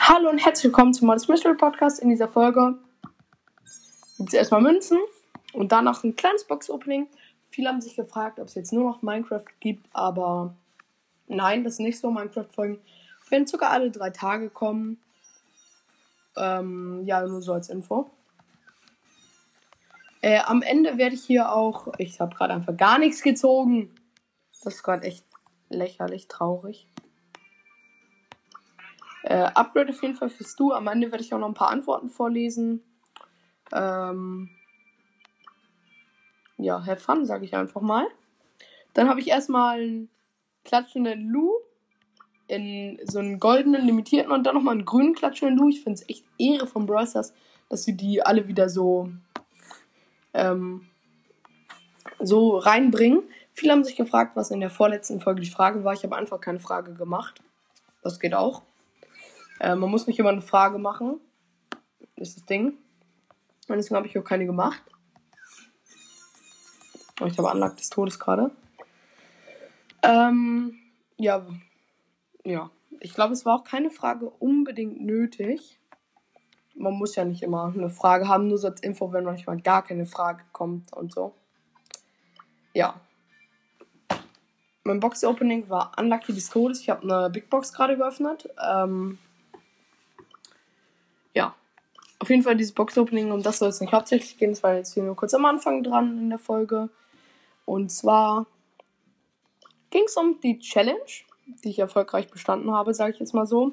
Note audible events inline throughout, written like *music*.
Hallo und herzlich willkommen zum Modest Mystery Podcast. In dieser Folge gibt es erstmal Münzen und danach ein kleines Box-Opening. Viele haben sich gefragt, ob es jetzt nur noch Minecraft gibt, aber nein, das ist nicht so. Minecraft-Folgen werden sogar alle drei Tage kommen. Ähm, ja, nur so als Info. Äh, am Ende werde ich hier auch. Ich habe gerade einfach gar nichts gezogen. Das ist gerade echt lächerlich traurig. Äh, Upgrade auf jeden Fall für Stu. Am Ende werde ich auch noch ein paar Antworten vorlesen. Ähm, ja, have fun, sage ich einfach mal. Dann habe ich erstmal einen klatschenden Lu in so einen goldenen, limitierten und dann nochmal einen grünen klatschenden Lu. Ich finde es echt Ehre von Brawlers, dass sie die alle wieder so, ähm, so reinbringen. Viele haben sich gefragt, was in der vorletzten Folge die Frage war. Ich habe einfach keine Frage gemacht. Das geht auch. Äh, man muss nicht immer eine Frage machen. Ist das Ding. Und deswegen habe ich auch keine gemacht. Oh, ich habe Anlag des Todes gerade. Ähm, ja. Ja. Ich glaube, es war auch keine Frage unbedingt nötig. Man muss ja nicht immer eine Frage haben, nur so als Info, wenn manchmal gar keine Frage kommt und so. Ja. Mein Box-Opening war Unlucky des. Ich habe eine Big Box gerade geöffnet. Ähm, ja. Auf jeden Fall dieses Box-Opening, um das soll es nicht hauptsächlich gehen. Das war jetzt hier nur kurz am Anfang dran in der Folge. Und zwar ging es um die Challenge, die ich erfolgreich bestanden habe, sage ich jetzt mal so.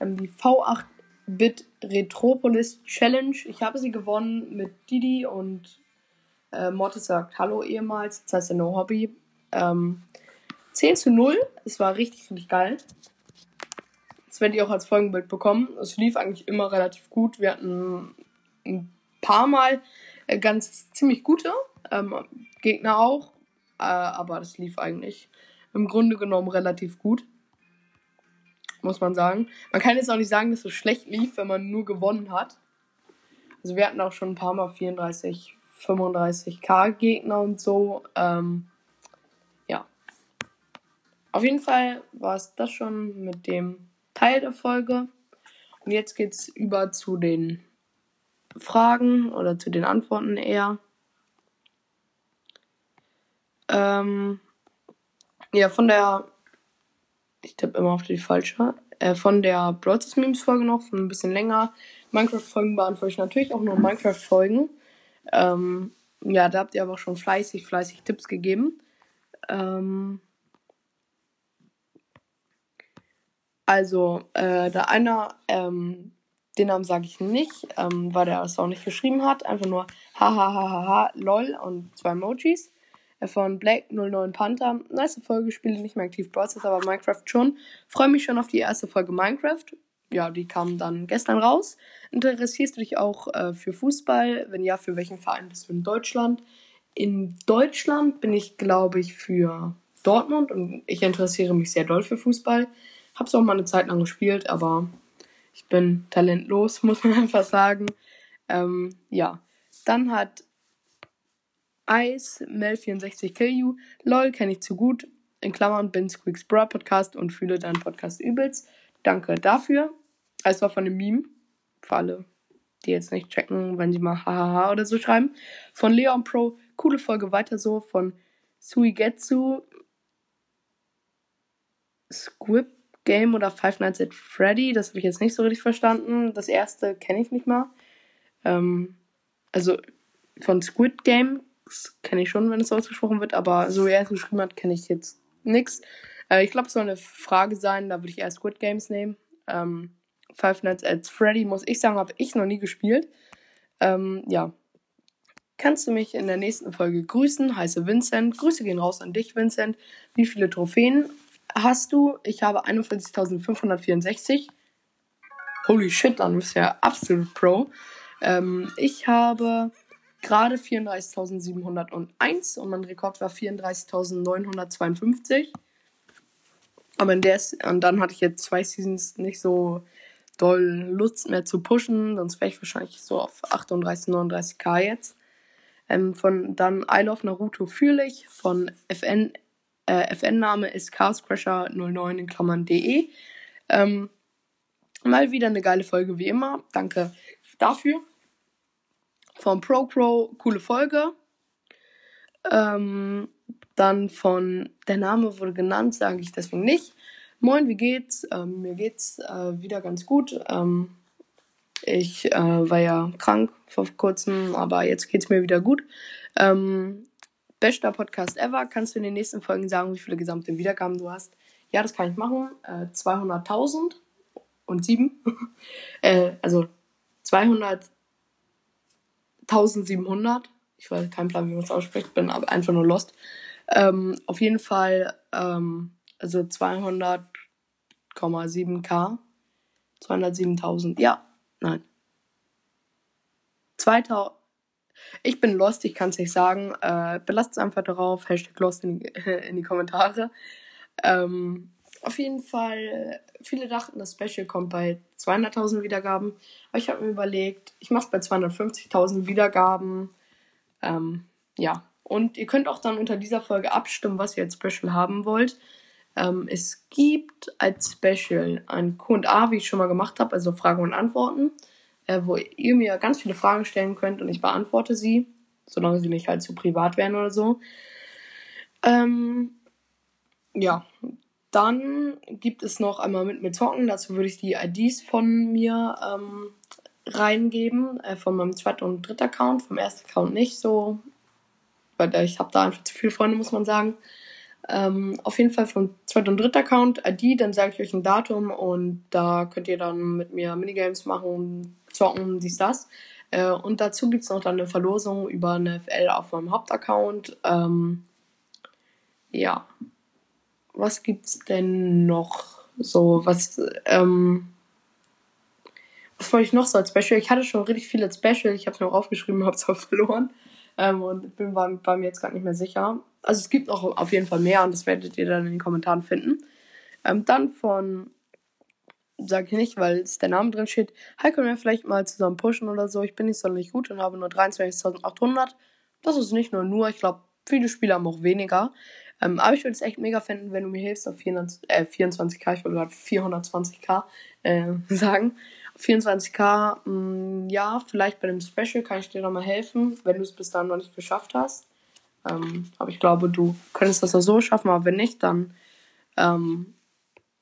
Ähm, die V8-Bit Retropolis Challenge. Ich habe sie gewonnen mit Didi und äh, Mortis sagt Hallo ehemals. Das heißt ja No Hobby. Ähm, 10 zu 0. Es war richtig, richtig geil. Das werde ich auch als Folgenbild bekommen. Es lief eigentlich immer relativ gut. Wir hatten ein paar Mal äh, ganz ziemlich gute ähm, Gegner auch. Äh, aber das lief eigentlich im Grunde genommen relativ gut. Muss man sagen. Man kann jetzt auch nicht sagen, dass es schlecht lief, wenn man nur gewonnen hat. Also wir hatten auch schon ein paar Mal 34, 35k Gegner und so. Ähm, ja. Auf jeden Fall war es das schon mit dem Teil der Folge. Und jetzt geht es über zu den Fragen oder zu den Antworten eher. Ähm, ja, von der. Ich tippe immer auf die falsche. Äh, von der Broadcast Memes Folge noch, von ein bisschen länger. Minecraft-Folgen beantworte ich natürlich auch nur Minecraft-Folgen. Ähm, ja, da habt ihr aber schon fleißig, fleißig Tipps gegeben. Ähm, Also, äh, da einer, ähm, den Namen sage ich nicht, ähm, weil der es auch nicht geschrieben hat. Einfach nur hahaha, lol und zwei Emojis. Von Black09 Panther. Nice Folge, spiele nicht mehr aktiv Process, aber Minecraft schon. Freue mich schon auf die erste Folge Minecraft. Ja, die kam dann gestern raus. Interessierst du dich auch äh, für Fußball? Wenn ja, für welchen Verein bist du in Deutschland? In Deutschland bin ich, glaube ich, für Dortmund und ich interessiere mich sehr doll für Fußball. Hab's auch mal eine Zeit lang gespielt, aber ich bin talentlos, *laughs* muss man einfach sagen. Ähm, ja. Dann hat Ice, Mel64 Kill You, LOL kenne ich zu gut, in Klammern bin Squeaks Bra Podcast und fühle deinen Podcast übelst. Danke dafür. Es war von dem Meme, für alle, die jetzt nicht checken, wenn sie mal hahaha oder so schreiben. Von Leon Pro, coole Folge weiter so. Von Suigetsu, Squib Game oder Five Nights at Freddy. Das habe ich jetzt nicht so richtig verstanden. Das erste kenne ich nicht mal. Ähm, also von Squid Game kenne ich schon, wenn es ausgesprochen wird, aber so wie er es geschrieben hat, kenne ich jetzt nichts. Äh, ich glaube, es soll eine Frage sein, da würde ich eher Squid Games nehmen. Ähm, Five Nights at Freddy, muss ich sagen, habe ich noch nie gespielt. Ähm, ja. Kannst du mich in der nächsten Folge grüßen? Heiße Vincent. Grüße gehen raus an dich, Vincent. Wie viele Trophäen hast du? Ich habe 41.564. Holy shit, dann bist du ja absolut Pro. Ähm, ich habe gerade 34.701 und mein Rekord war 34.952. Aber in der und dann hatte ich jetzt zwei Seasons nicht so doll Lust mehr zu pushen, sonst wäre ich wahrscheinlich so auf 38, 39k jetzt. Ähm, von dann I Love Naruto fühle ich, von FN, äh, FN-Name ist Chaoscrasher09 in Klammern de. Ähm, mal wieder eine geile Folge wie immer. Danke dafür. Von ProCrow, coole Folge. Ähm, dann von der Name wurde genannt, sage ich deswegen nicht. Moin, wie geht's? Ähm, mir geht's äh, wieder ganz gut. Ähm, ich äh, war ja krank vor kurzem, aber jetzt geht's mir wieder gut. Ähm, bester Podcast ever. Kannst du in den nächsten Folgen sagen, wie viele gesamte Wiedergaben du hast? Ja, das kann ich machen. Äh, 200.000 und sieben. *laughs* äh, also 200.700. Ich weiß keinen Plan, wie man es ausspricht, bin aber einfach nur lost. Ähm, auf jeden Fall, ähm, also 200,7k. 207.000. Ja, nein. 2000. Ich bin lost, ich kann es nicht sagen. Äh, belasst es einfach darauf. Hashtag lost in die, *laughs* in die Kommentare. Ähm, auf jeden Fall, viele dachten, das Special kommt bei 200.000 Wiedergaben. Aber ich habe mir überlegt, ich mache es bei 250.000 Wiedergaben. Ähm, ja, und ihr könnt auch dann unter dieser Folge abstimmen, was ihr als Special haben wollt. Ähm, es gibt als Special ein QA, wie ich schon mal gemacht habe, also Fragen und Antworten, äh, wo ihr mir ganz viele Fragen stellen könnt und ich beantworte sie, solange sie nicht halt zu privat werden oder so. Ähm, ja, dann gibt es noch einmal mit mir zocken. Dazu würde ich die IDs von mir ähm, reingeben. Äh, von meinem zweiten und dritten Account. Vom ersten Account nicht so weil ich habe da einfach zu viele Freunde, muss man sagen. Ähm, auf jeden Fall vom zweiten und dritten Account ID, dann sage ich euch ein Datum und da könnt ihr dann mit mir Minigames machen, zocken, dies, das. Äh, und dazu gibt es noch dann eine Verlosung über eine FL auf meinem Hauptaccount. Ähm, ja. Was gibt's denn noch? So, was, ähm, was wollte ich noch so als Special? Ich hatte schon richtig viele Special, ich habe es mir auch aufgeschrieben, habe es aber verloren. Ähm, und bin bei, bei mir jetzt gerade nicht mehr sicher. Also es gibt noch auf jeden Fall mehr und das werdet ihr dann in den Kommentaren finden. Ähm, dann von, sage ich nicht, weil es der Name drin steht, hi, können wir vielleicht mal zusammen pushen oder so. Ich bin nicht sonderlich gut und habe nur 23.800. Das ist nicht nur nur, ich glaube, viele Spieler haben auch weniger. Ähm, aber ich würde es echt mega finden, wenn du mir hilfst auf 400, äh, 24k, ich wollte gerade 420k äh, *laughs* sagen. 24k, mh, mm, ja, vielleicht bei dem Special kann ich dir nochmal helfen, wenn du es bis dahin noch nicht geschafft hast. Ähm, aber ich glaube, du könntest das auch so schaffen, aber wenn nicht, dann ähm,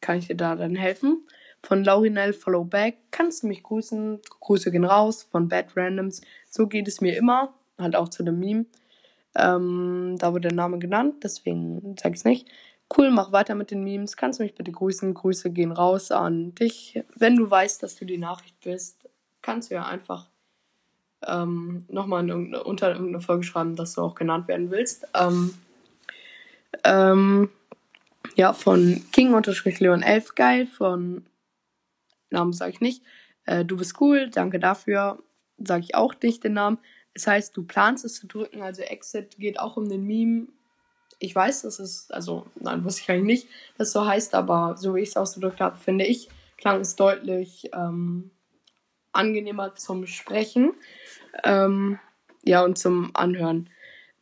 kann ich dir da dann helfen. Von Laurinell Follow Back kannst du mich grüßen. Grüße gehen raus von Bad Randoms. So geht es mir immer. Halt auch zu dem Meme. Ähm, da wurde der Name genannt, deswegen sage ich es nicht. Cool, mach weiter mit den Memes. Kannst du mich bitte grüßen? Grüße gehen raus an dich. Wenn du weißt, dass du die Nachricht bist, kannst du ja einfach ähm, nochmal unter irgendeine Folge schreiben, dass du auch genannt werden willst. Ähm, ähm, ja, von King-Leon11 geil, von Namen sage ich nicht. Äh, du bist cool, danke dafür. Sage ich auch nicht den Namen. Es heißt, du planst es zu drücken, also Exit geht auch um den Meme ich weiß, dass es, also, nein, wusste ich eigentlich nicht, dass es so heißt, aber so wie ich es ausgedrückt habe, finde ich, klang es deutlich ähm, angenehmer zum Sprechen. Ähm, ja, und zum Anhören.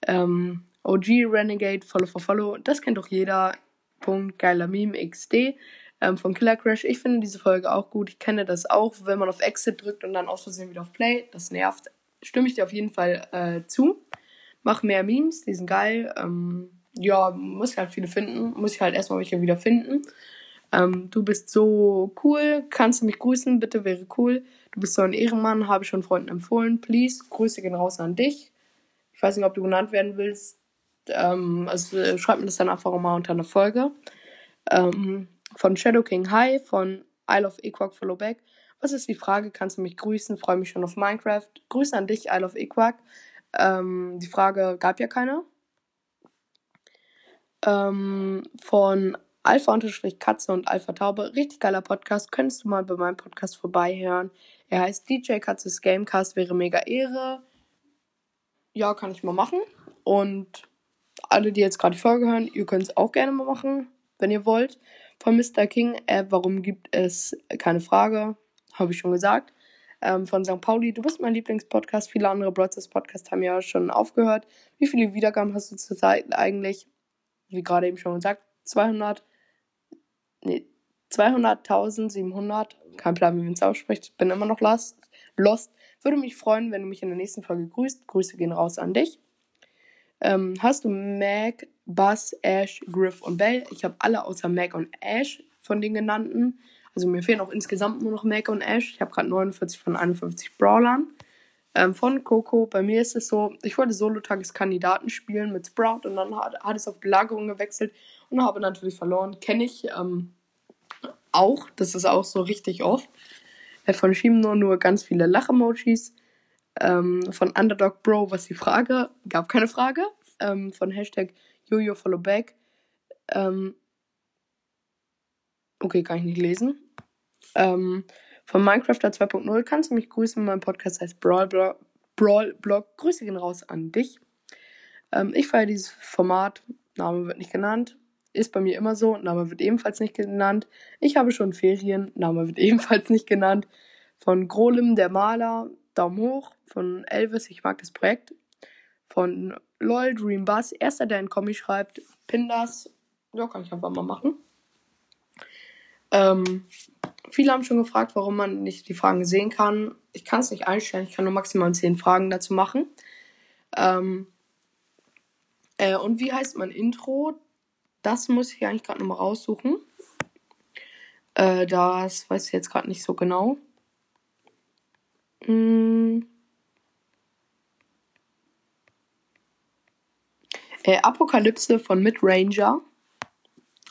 Ähm, OG Renegade, Follow for Follow, das kennt doch jeder. Punkt, geiler Meme, XD ähm, von Killer Crash. Ich finde diese Folge auch gut. Ich kenne das auch, wenn man auf Exit drückt und dann aus Versehen wieder auf Play. Das nervt. Stimme ich dir auf jeden Fall äh, zu. Mach mehr Memes, die sind geil. Ähm, ja, muss ich halt viele finden. Muss ich halt erstmal welche wieder finden. Ähm, du bist so cool, kannst du mich grüßen, bitte wäre cool. Du bist so ein Ehrenmann, habe ich schon Freunden empfohlen. Please, Grüße gehen raus an dich. Ich weiß nicht, ob du genannt werden willst. Ähm, also äh, schreib mir das dann einfach mal unter einer Folge. Ähm, von Shadow King High, von Isle of Equark Follow Back. Was ist die Frage? Kannst du mich grüßen? Freue mich schon auf Minecraft. Grüße an dich, Isle of Equark. Ähm, die Frage gab ja keine ähm, von Alpha-Katze und Alpha Taube. Richtig geiler Podcast. Könntest du mal bei meinem Podcast vorbeihören. Er heißt DJ Katzes Gamecast, wäre mega Ehre. Ja, kann ich mal machen. Und alle, die jetzt gerade die Folge hören, ihr könnt es auch gerne mal machen, wenn ihr wollt. Von Mr. King, äh, warum gibt es keine Frage? Habe ich schon gesagt. Ähm, von St. Pauli, du bist mein Lieblingspodcast. Viele andere Broadcast Podcasts haben ja schon aufgehört. Wie viele Wiedergaben hast du zurzeit eigentlich? Wie gerade eben schon gesagt, 200, nee, 200.700. Kein Plan, wie man es ausspricht. Bin immer noch lost. lost. Würde mich freuen, wenn du mich in der nächsten Folge grüßt. Grüße gehen raus an dich. Ähm, hast du Mac, Buzz, Ash, Griff und Bell? Ich habe alle außer Mac und Ash von den genannten. Also mir fehlen auch insgesamt nur noch Mac und Ash. Ich habe gerade 49 von 51 Brawlern. Ähm, von Coco, bei mir ist es so, ich wollte Solo-Tageskandidaten spielen mit Sprout und dann hat, hat es auf Belagerung gewechselt und habe natürlich verloren. Kenne ich ähm, auch, das ist auch so richtig oft. Äh, von Shimno nur ganz viele Lach-Emojis. Ähm, von Underdog Bro, was die Frage? Gab keine Frage. Ähm, von Hashtag Jojo Followback. Ähm, okay, kann ich nicht lesen. Ähm, von Minecrafter 2.0 kannst du mich grüßen. Mein Podcast heißt Brawl. Brawl Blog. Grüße gehen raus an dich. Ähm, ich feiere dieses Format. Name wird nicht genannt. Ist bei mir immer so. Name wird ebenfalls nicht genannt. Ich habe schon Ferien. Name wird *laughs* ebenfalls nicht genannt. Von Grolim, der Maler. Daumen hoch. Von Elvis, ich mag das Projekt. Von LOL, Dream Buzz. Erster, der ein Kommi schreibt. Pindas. Ja, kann ich einfach mal machen. Ähm, viele haben schon gefragt, warum man nicht die Fragen sehen kann. Ich kann es nicht einstellen. Ich kann nur maximal 10 Fragen dazu machen. Ähm, äh, und wie heißt mein Intro? Das muss ich eigentlich gerade nochmal raussuchen. Äh, das weiß ich jetzt gerade nicht so genau. Hm. Äh, Apokalypse von Midranger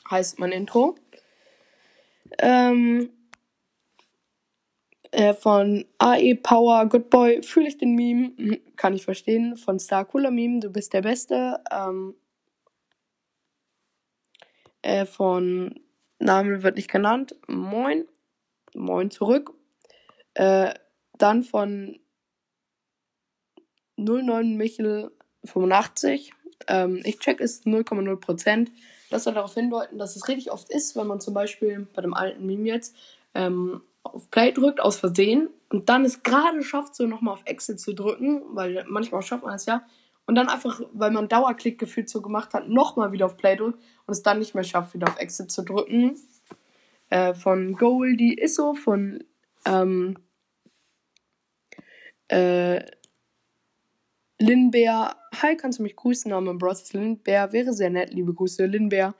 heißt mein Intro. Ähm, äh, von AE Power Good Boy fühle ich den Meme, hm, kann ich verstehen. Von Star Cooler Meme, du bist der Beste. Ähm, äh, von Name wird nicht genannt. Moin. Moin zurück. Äh, dann von 09 Michel 85. Ähm, ich check es 0,0%. Das soll darauf hindeuten, dass es richtig oft ist, wenn man zum Beispiel bei dem alten Meme jetzt ähm, auf Play drückt, aus Versehen, und dann es gerade schafft, so nochmal auf Exit zu drücken, weil manchmal schafft man es ja, und dann einfach, weil man Dauerklick gefühlt so gemacht hat, nochmal wieder auf Play drückt und es dann nicht mehr schafft, wieder auf Exit zu drücken. Äh, von Goldie Isso, von ähm, äh, Linbär. Hi, kannst du mich grüßen? Name Bros. Linbär. Wäre sehr nett. Liebe Grüße, Linbär.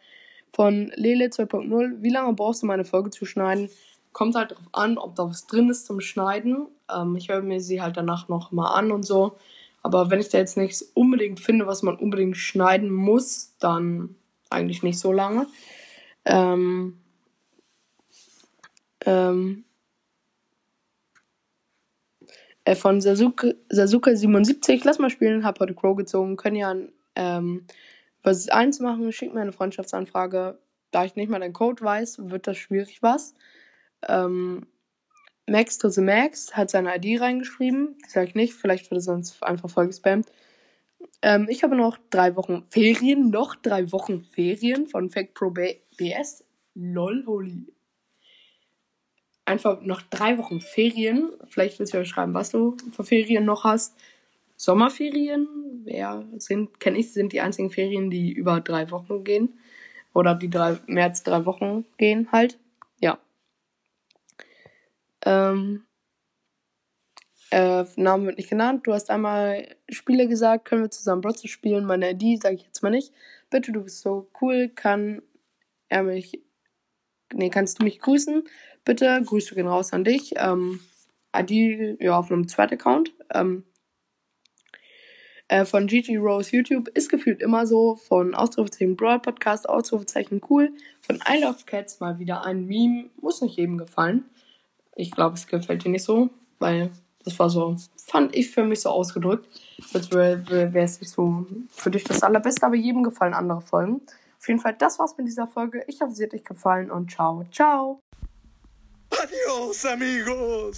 Von Lele 2.0. Wie lange brauchst du meine Folge zu schneiden? Kommt halt darauf an, ob da was drin ist zum Schneiden. Ähm, ich höre mir sie halt danach noch mal an und so. Aber wenn ich da jetzt nichts unbedingt finde, was man unbedingt schneiden muss, dann eigentlich nicht so lange. Ähm, ähm, äh, von Sasuke, Sasuke 77, lass mal spielen, hab heute Crow gezogen, können ja ähm, was eins machen, schick mir eine Freundschaftsanfrage. Da ich nicht mal den Code weiß, wird das schwierig was. Ähm, Max to the Max hat seine ID reingeschrieben. Die sage ich nicht, vielleicht wird er sonst einfach voll gespammt. Ähm, ich habe noch drei Wochen Ferien, noch drei Wochen Ferien von Fake Pro BS. Lol, holy. Einfach noch drei Wochen Ferien. Vielleicht willst du ja schreiben, was du für Ferien noch hast. Sommerferien, wer sind, kenne ich, sind die einzigen Ferien, die über drei Wochen gehen. Oder die drei, mehr als drei Wochen gehen halt. Ja. Ähm, äh, Name wird nicht genannt. Du hast einmal Spiele gesagt, können wir zusammen Brotze spielen. Meine ID sage ich jetzt mal nicht. Bitte, du bist so cool. Kann er mich. Nee, kannst du mich grüßen? Bitte, Grüße gehen raus an dich. Ähm, ID, ja, auf einem zweiten Account. Ähm, äh, von Gigi Rose YouTube ist gefühlt immer so. Von Ausrufezeichen Broad Podcast, Ausrufezeichen cool. Von I Love Cats mal wieder ein Meme. Muss nicht jedem gefallen. Ich glaube, es gefällt dir nicht so, weil das war so, fand ich für mich so ausgedrückt. Als wäre es nicht so für dich das Allerbeste, aber jedem gefallen andere Folgen. Auf jeden Fall, das war's mit dieser Folge. Ich hoffe, sie hat euch gefallen und ciao, ciao. Adiós amigos.